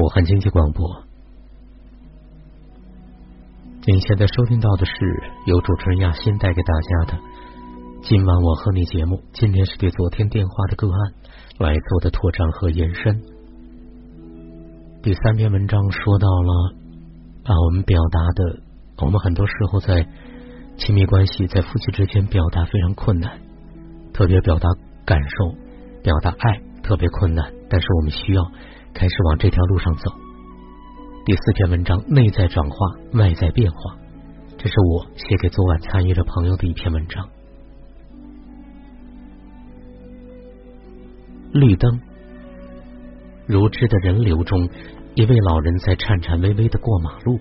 武汉经济广播，您现在收听到的是由主持人亚欣带给大家的今晚我和你节目。今天是对昨天电话的个案来做的拓展和延伸。第三篇文章说到了啊，我们表达的，我们很多时候在亲密关系在夫妻之间表达非常困难，特别表达感受、表达爱特别困难，但是我们需要。开始往这条路上走。第四篇文章：内在转化，外在变化。这是我写给昨晚参与的朋友的一篇文章。绿灯，如织的人流中，一位老人在颤颤巍巍的过马路。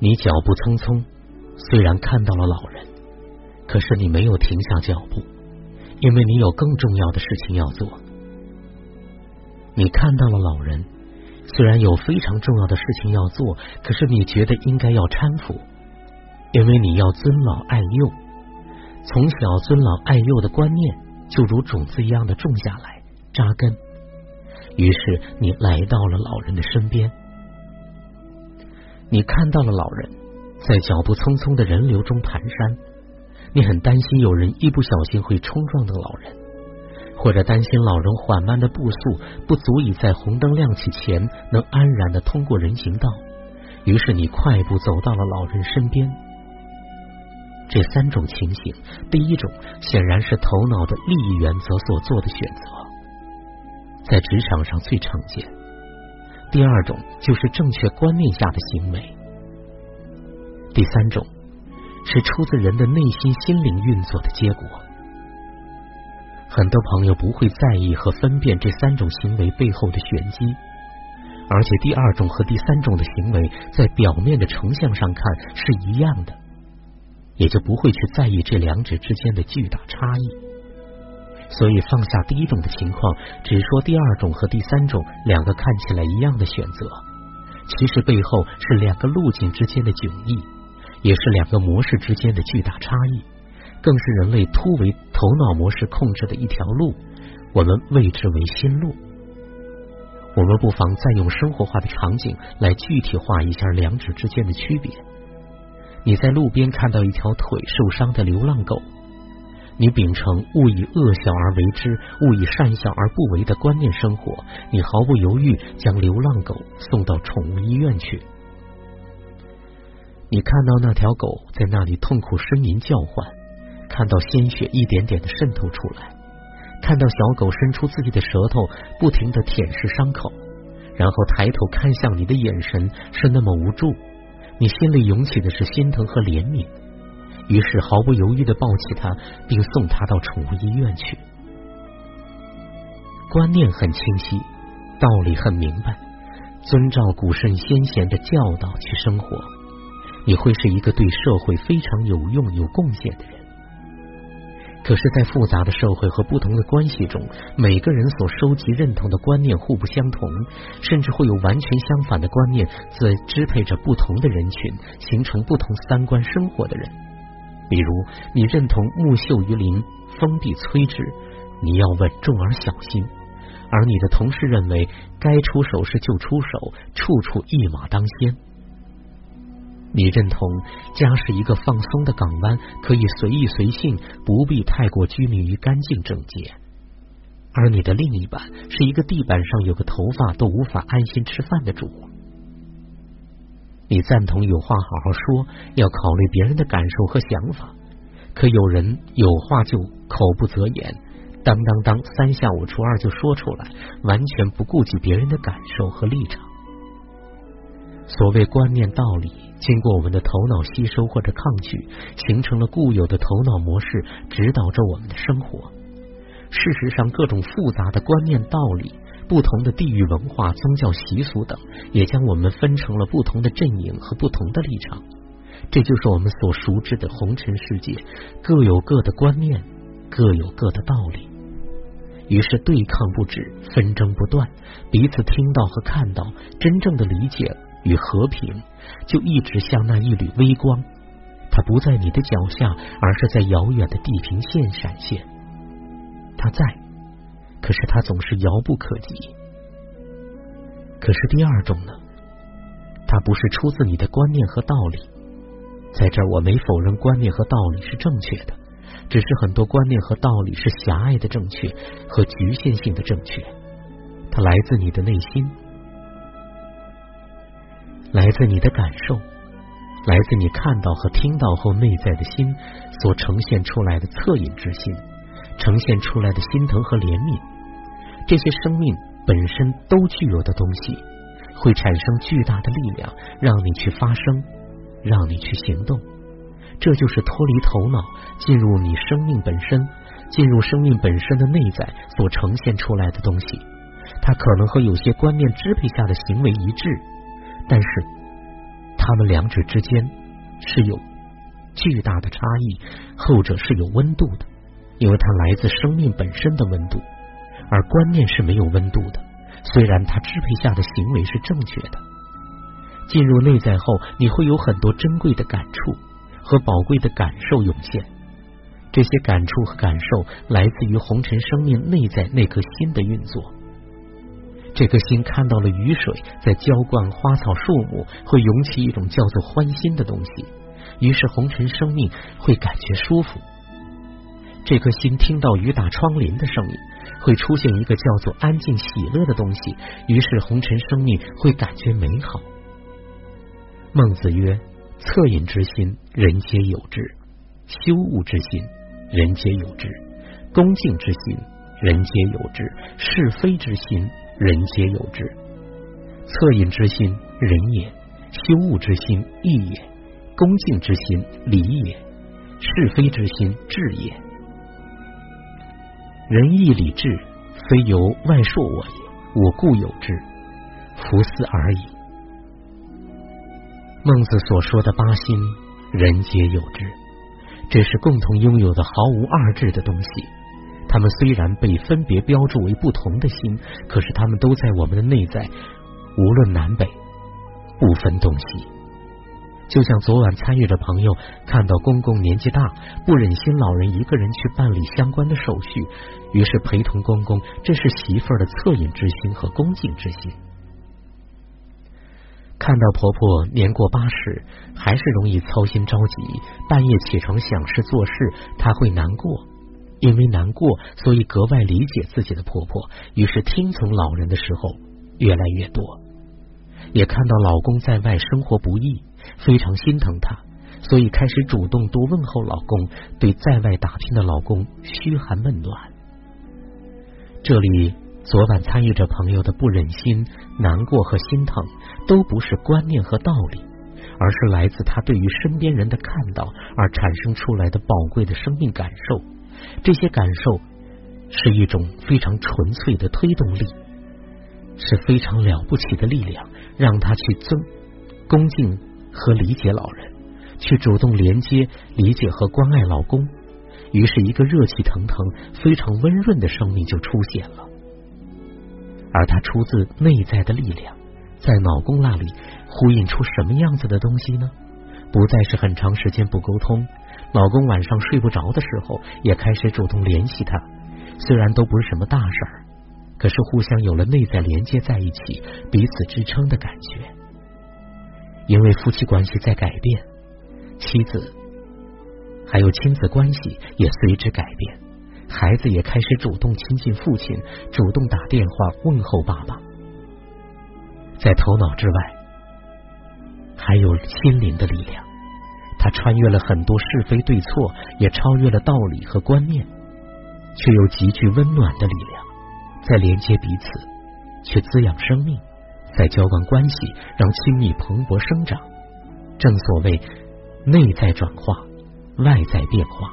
你脚步匆匆，虽然看到了老人，可是你没有停下脚步，因为你有更重要的事情要做。你看到了老人，虽然有非常重要的事情要做，可是你觉得应该要搀扶，因为你要尊老爱幼。从小尊老爱幼的观念就如种子一样的种下来，扎根。于是你来到了老人的身边，你看到了老人在脚步匆匆的人流中蹒跚，你很担心有人一不小心会冲撞到老人。或者担心老人缓慢的步速不足以在红灯亮起前能安然的通过人行道，于是你快步走到了老人身边。这三种情形，第一种显然是头脑的利益原则所做的选择，在职场上最常见；第二种就是正确观念下的行为；第三种是出自人的内心心灵运作的结果。很多朋友不会在意和分辨这三种行为背后的玄机，而且第二种和第三种的行为在表面的成像上看是一样的，也就不会去在意这两者之间的巨大差异。所以放下第一种的情况，只说第二种和第三种两个看起来一样的选择，其实背后是两个路径之间的迥异，也是两个模式之间的巨大差异。更是人类突围头脑模式控制的一条路，我们谓之为心路。我们不妨再用生活化的场景来具体化一下两者之间的区别。你在路边看到一条腿受伤的流浪狗，你秉承勿以恶小而为之，勿以善小而不为的观念生活，你毫不犹豫将流浪狗送到宠物医院去。你看到那条狗在那里痛苦呻吟叫唤。看到鲜血一点点的渗透出来，看到小狗伸出自己的舌头，不停的舔舐伤口，然后抬头看向你的眼神是那么无助，你心里涌起的是心疼和怜悯，于是毫不犹豫的抱起它，并送它到宠物医院去。观念很清晰，道理很明白，遵照古圣先贤的教导去生活，你会是一个对社会非常有用、有贡献的人。可是，在复杂的社会和不同的关系中，每个人所收集认同的观念互不相同，甚至会有完全相反的观念在支配着不同的人群，形成不同三观生活的人。比如，你认同木秀于林，风必摧之，你要稳重而小心；而你的同事认为该出手时就出手，处处一马当先。你认同家是一个放松的港湾，可以随意随性，不必太过拘泥于干净整洁；而你的另一半是一个地板上有个头发都无法安心吃饭的主。你赞同有话好好说，要考虑别人的感受和想法，可有人有话就口不择言，当当当三下五除二就说出来，完全不顾及别人的感受和立场。所谓观念道理，经过我们的头脑吸收或者抗拒，形成了固有的头脑模式，指导着我们的生活。事实上，各种复杂的观念道理、不同的地域文化、宗教习俗等，也将我们分成了不同的阵营和不同的立场。这就是我们所熟知的红尘世界，各有各的观念，各有各的道理。于是对抗不止，纷争不断，彼此听到和看到，真正的理解。与和平，就一直像那一缕微光，它不在你的脚下，而是在遥远的地平线闪现。它在，可是它总是遥不可及。可是第二种呢？它不是出自你的观念和道理。在这儿，我没否认观念和道理是正确的，只是很多观念和道理是狭隘的正确和局限性的正确。它来自你的内心，来自你的感受，来自你看到和听到后内在的心所呈现出来的恻隐之心，呈现出来的心疼和怜悯。这些生命本身都具有的东西，会产生巨大的力量，让你去发声，让你去行动。这就是脱离头脑，进入你生命本身，进入生命本身的内在所呈现出来的东西。它可能和有些观念支配下的行为一致，但是他们两者之间是有巨大的差异，后者是有温度的，因为它来自生命本身的温度。而观念是没有温度的，虽然它支配下的行为是正确的。进入内在后，你会有很多珍贵的感触和宝贵的感受涌现。这些感触和感受来自于红尘生命内在那颗心的运作。这颗心看到了雨水在浇灌花草树木，会涌起一种叫做欢心的东西，于是红尘生命会感觉舒服。这颗心听到雨打窗棂的声音。会出现一个叫做安静喜乐的东西，于是红尘生命会感觉美好。孟子曰：“恻隐之心，人皆有之；羞恶之心，人皆有之；恭敬之心，人皆有之；是非之心，人皆有之。恻隐之心，仁也；羞恶之心，义也；恭敬之心，礼也；是非之心，智也。”仁义礼智，非由外铄我也，我固有之，弗思而已。孟子所说的八心，人皆有之，这是共同拥有的毫无二致的东西。他们虽然被分别标注为不同的心，可是他们都在我们的内在，无论南北，不分东西。就像昨晚参与的朋友看到公公年纪大，不忍心老人一个人去办理相关的手续，于是陪同公公，这是媳妇儿的恻隐之心和恭敬之心。看到婆婆年过八十，还是容易操心着急，半夜起床想事做事，她会难过，因为难过，所以格外理解自己的婆婆，于是听从老人的时候越来越多。也看到老公在外生活不易。非常心疼她，所以开始主动多问候老公，对在外打拼的老公嘘寒问暖。这里昨晚参与者朋友的不忍心、难过和心疼，都不是观念和道理，而是来自他对于身边人的看到而产生出来的宝贵的生命感受。这些感受是一种非常纯粹的推动力，是非常了不起的力量，让他去尊恭敬。和理解老人，去主动连接、理解和关爱老公，于是，一个热气腾腾、非常温润的生命就出现了。而它出自内在的力量，在老公那里呼应出什么样子的东西呢？不再是很长时间不沟通，老公晚上睡不着的时候，也开始主动联系他。虽然都不是什么大事儿，可是互相有了内在连接在一起，彼此支撑的感觉。因为夫妻关系在改变，妻子还有亲子关系也随之改变，孩子也开始主动亲近父亲，主动打电话问候爸爸。在头脑之外，还有心灵的力量，他穿越了很多是非对错，也超越了道理和观念，却又极具温暖的力量，在连接彼此，去滋养生命。在交换关系，让亲密蓬勃生长。正所谓内在转化，外在变化。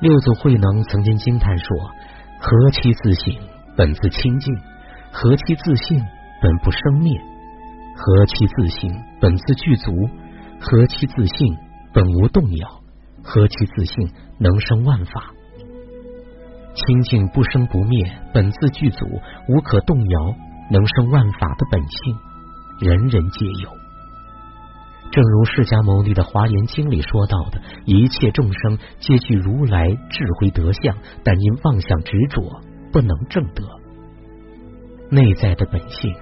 六祖慧能曾经惊叹说：“何其自省，本自清净；何其自信，本不生灭；何其自省，本自具足；何其自信，本无动摇；何其自信，能生万法。清净不生不灭，本自具足，无可动摇。”能生万法的本性，人人皆有。正如释迦牟尼的华严经里说到的，一切众生皆具如来智慧德相，但因妄想执着，不能正得。内在的本性，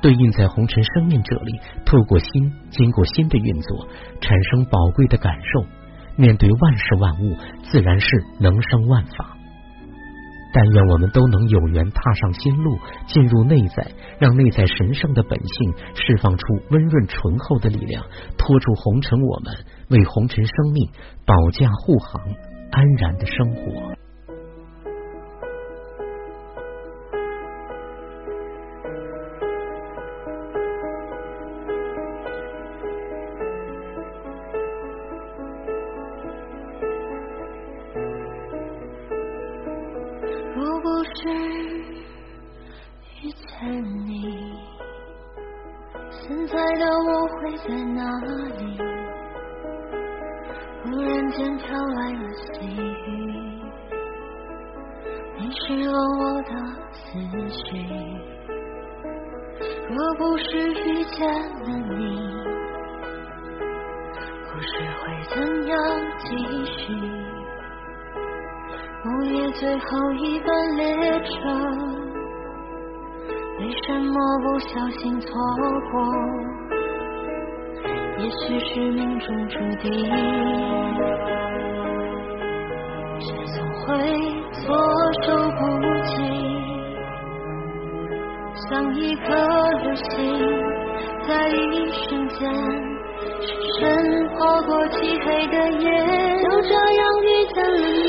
对应在红尘生命这里，透过心，经过心的运作，产生宝贵的感受。面对万事万物，自然是能生万法。但愿我们都能有缘踏上新路，进入内在，让内在神圣的本性释放出温润醇厚的力量，拖住红尘，我们为红尘生命保驾护航，安然的生活。现在的我会在哪里？忽然间飘来了细雨，淋湿了我的思绪。若不是遇见了你，故事会怎样继续？午夜最后一班列车，为什么不小心错过？也许是命中注定，却总会措手不及。像一颗流星，在一瞬间，深深划过漆黑的夜，就这样遇见了你。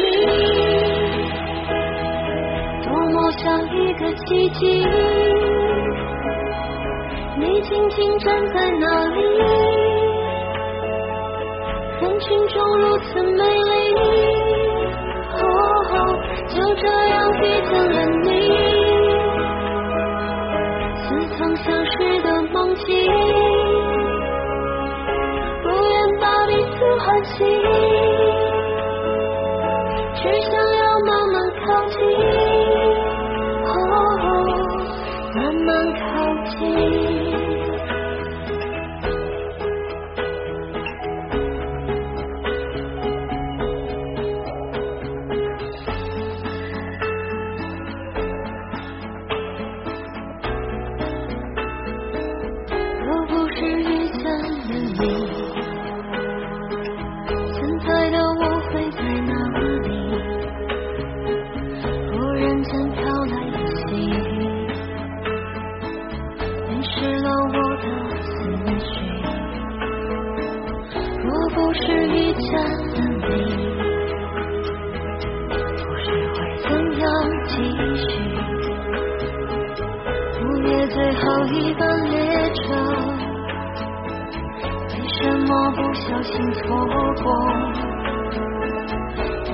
多么像一个奇迹，静静站在那里，人群中如此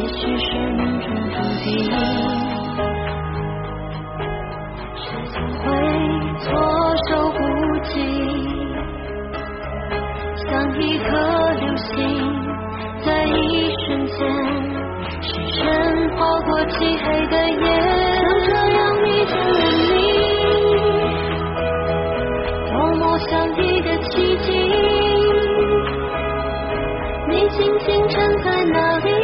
也许是命中注定却总会措手不及像一颗流星在一瞬间深深划过漆黑的夜就这样遇见了你多么像一个奇迹你静静站在那里。